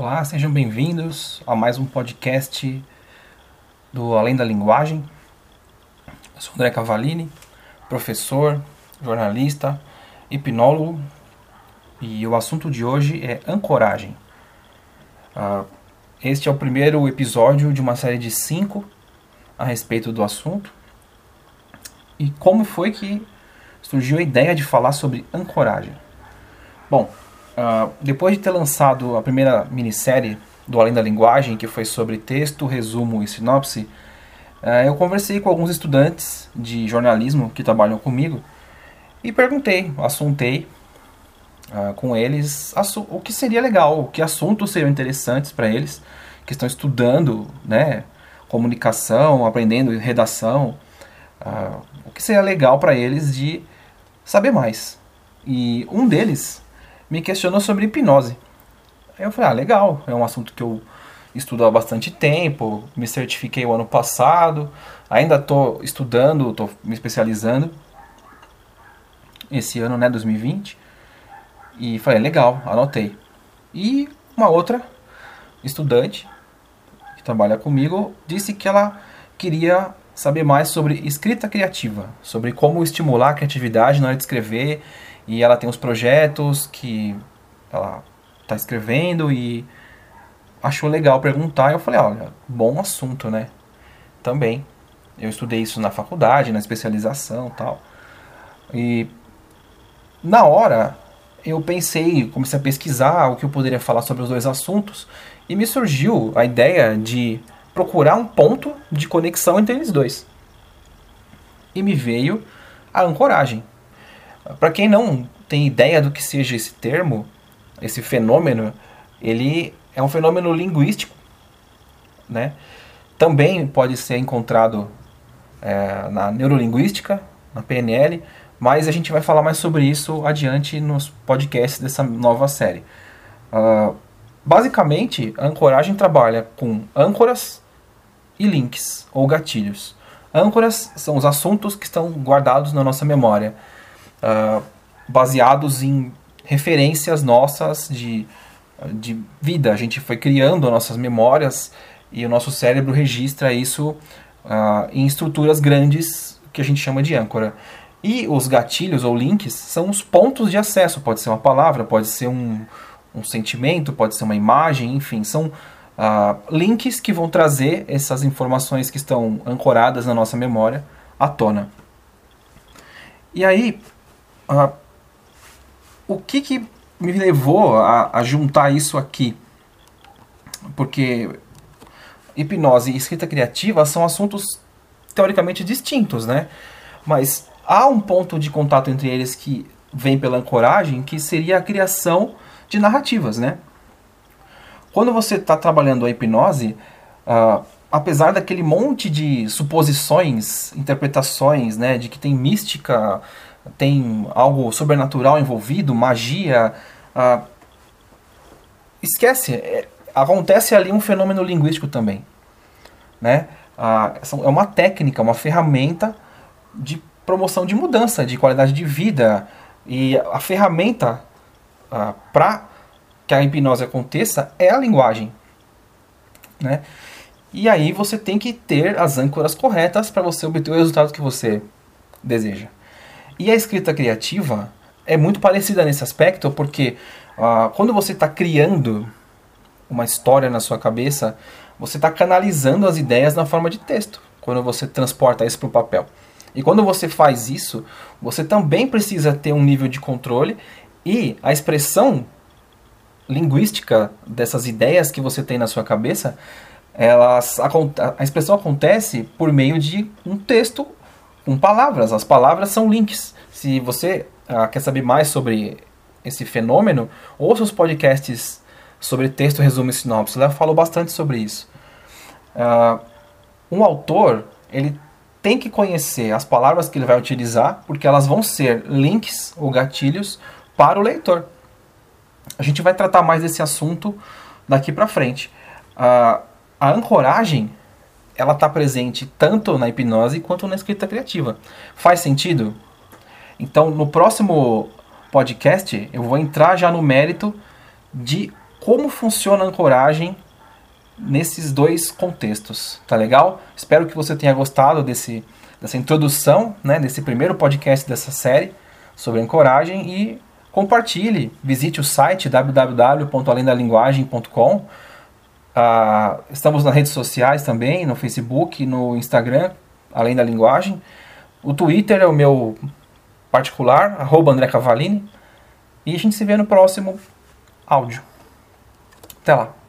Olá, sejam bem-vindos a mais um podcast do Além da Linguagem. Eu sou André Cavalini, professor, jornalista, hipnólogo e o assunto de hoje é ancoragem. Uh, este é o primeiro episódio de uma série de cinco a respeito do assunto. E como foi que surgiu a ideia de falar sobre ancoragem? Bom, uh, depois de ter lançado a primeira minissérie do Além da Linguagem, que foi sobre texto, resumo e sinopse, uh, eu conversei com alguns estudantes de jornalismo que trabalham comigo e perguntei, assuntei uh, com eles o que seria legal, que assuntos seriam interessantes para eles que estão estudando né, comunicação, aprendendo redação, o que seria legal para eles de saber mais. E um deles me questionou sobre hipnose. Aí eu falei, ah, legal, é um assunto que eu estudo há bastante tempo, me certifiquei o ano passado, ainda estou estudando, estou me especializando esse ano, né, 2020. E falei, legal, anotei. E uma outra estudante que trabalha comigo disse que ela queria saber mais sobre escrita criativa, sobre como estimular a criatividade na hora de escrever. E ela tem os projetos que ela está escrevendo e achou legal perguntar. E eu falei, olha, bom assunto, né? Também. Eu estudei isso na faculdade, na especialização tal. E na hora eu pensei, comecei a pesquisar o que eu poderia falar sobre os dois assuntos e me surgiu a ideia de procurar um ponto de conexão entre eles dois. E me veio a ancoragem. Para quem não tem ideia do que seja esse termo, esse fenômeno, ele é um fenômeno linguístico, né? Também pode ser encontrado é, na neurolinguística, na PNL, mas a gente vai falar mais sobre isso adiante nos podcasts dessa nova série. Uh, basicamente, a ancoragem trabalha com âncoras e links, ou gatilhos. Âncoras são os assuntos que estão guardados na nossa memória, uh, baseados em referências nossas de, de vida. A gente foi criando nossas memórias e o nosso cérebro registra isso uh, em estruturas grandes que a gente chama de âncora. E os gatilhos ou links são os pontos de acesso. Pode ser uma palavra, pode ser um, um sentimento, pode ser uma imagem, enfim, são uh, links que vão trazer essas informações que estão ancoradas na nossa memória à tona. E aí, uh, o que, que me levou a, a juntar isso aqui? Porque hipnose e escrita criativa são assuntos teoricamente distintos, né? Mas há um ponto de contato entre eles que vem pela ancoragem, que seria a criação de narrativas, né? Quando você está trabalhando a hipnose, uh, apesar daquele monte de suposições, interpretações, né, de que tem mística, tem algo sobrenatural envolvido, magia, uh, esquece, é, acontece ali um fenômeno linguístico também, né? Uh, é uma técnica, uma ferramenta de promoção de mudança, de qualidade de vida. E a ferramenta uh, para que a hipnose aconteça é a linguagem. Né? E aí você tem que ter as âncoras corretas para você obter o resultado que você deseja. E a escrita criativa é muito parecida nesse aspecto, porque uh, quando você está criando uma história na sua cabeça, você está canalizando as ideias na forma de texto, quando você transporta isso para o papel. E quando você faz isso, você também precisa ter um nível de controle e a expressão linguística dessas ideias que você tem na sua cabeça, elas, a expressão acontece por meio de um texto com palavras. As palavras são links. Se você ah, quer saber mais sobre esse fenômeno, ouça os podcasts sobre texto, resumo e sinopse. Ela falou bastante sobre isso. Uh, um autor, ele tem que conhecer as palavras que ele vai utilizar, porque elas vão ser links ou gatilhos para o leitor. A gente vai tratar mais desse assunto daqui para frente. Uh, a ancoragem ela está presente tanto na hipnose quanto na escrita criativa. Faz sentido? Então, no próximo podcast, eu vou entrar já no mérito de como funciona a ancoragem nesses dois contextos, tá legal? Espero que você tenha gostado desse, dessa introdução, né, desse primeiro podcast dessa série sobre ancoragem e compartilhe, visite o site www.alendalinguagem.com. Ah, estamos nas redes sociais também, no Facebook, no Instagram, Além da Linguagem. O Twitter é o meu particular, arroba André Cavalini. E a gente se vê no próximo áudio. Até lá.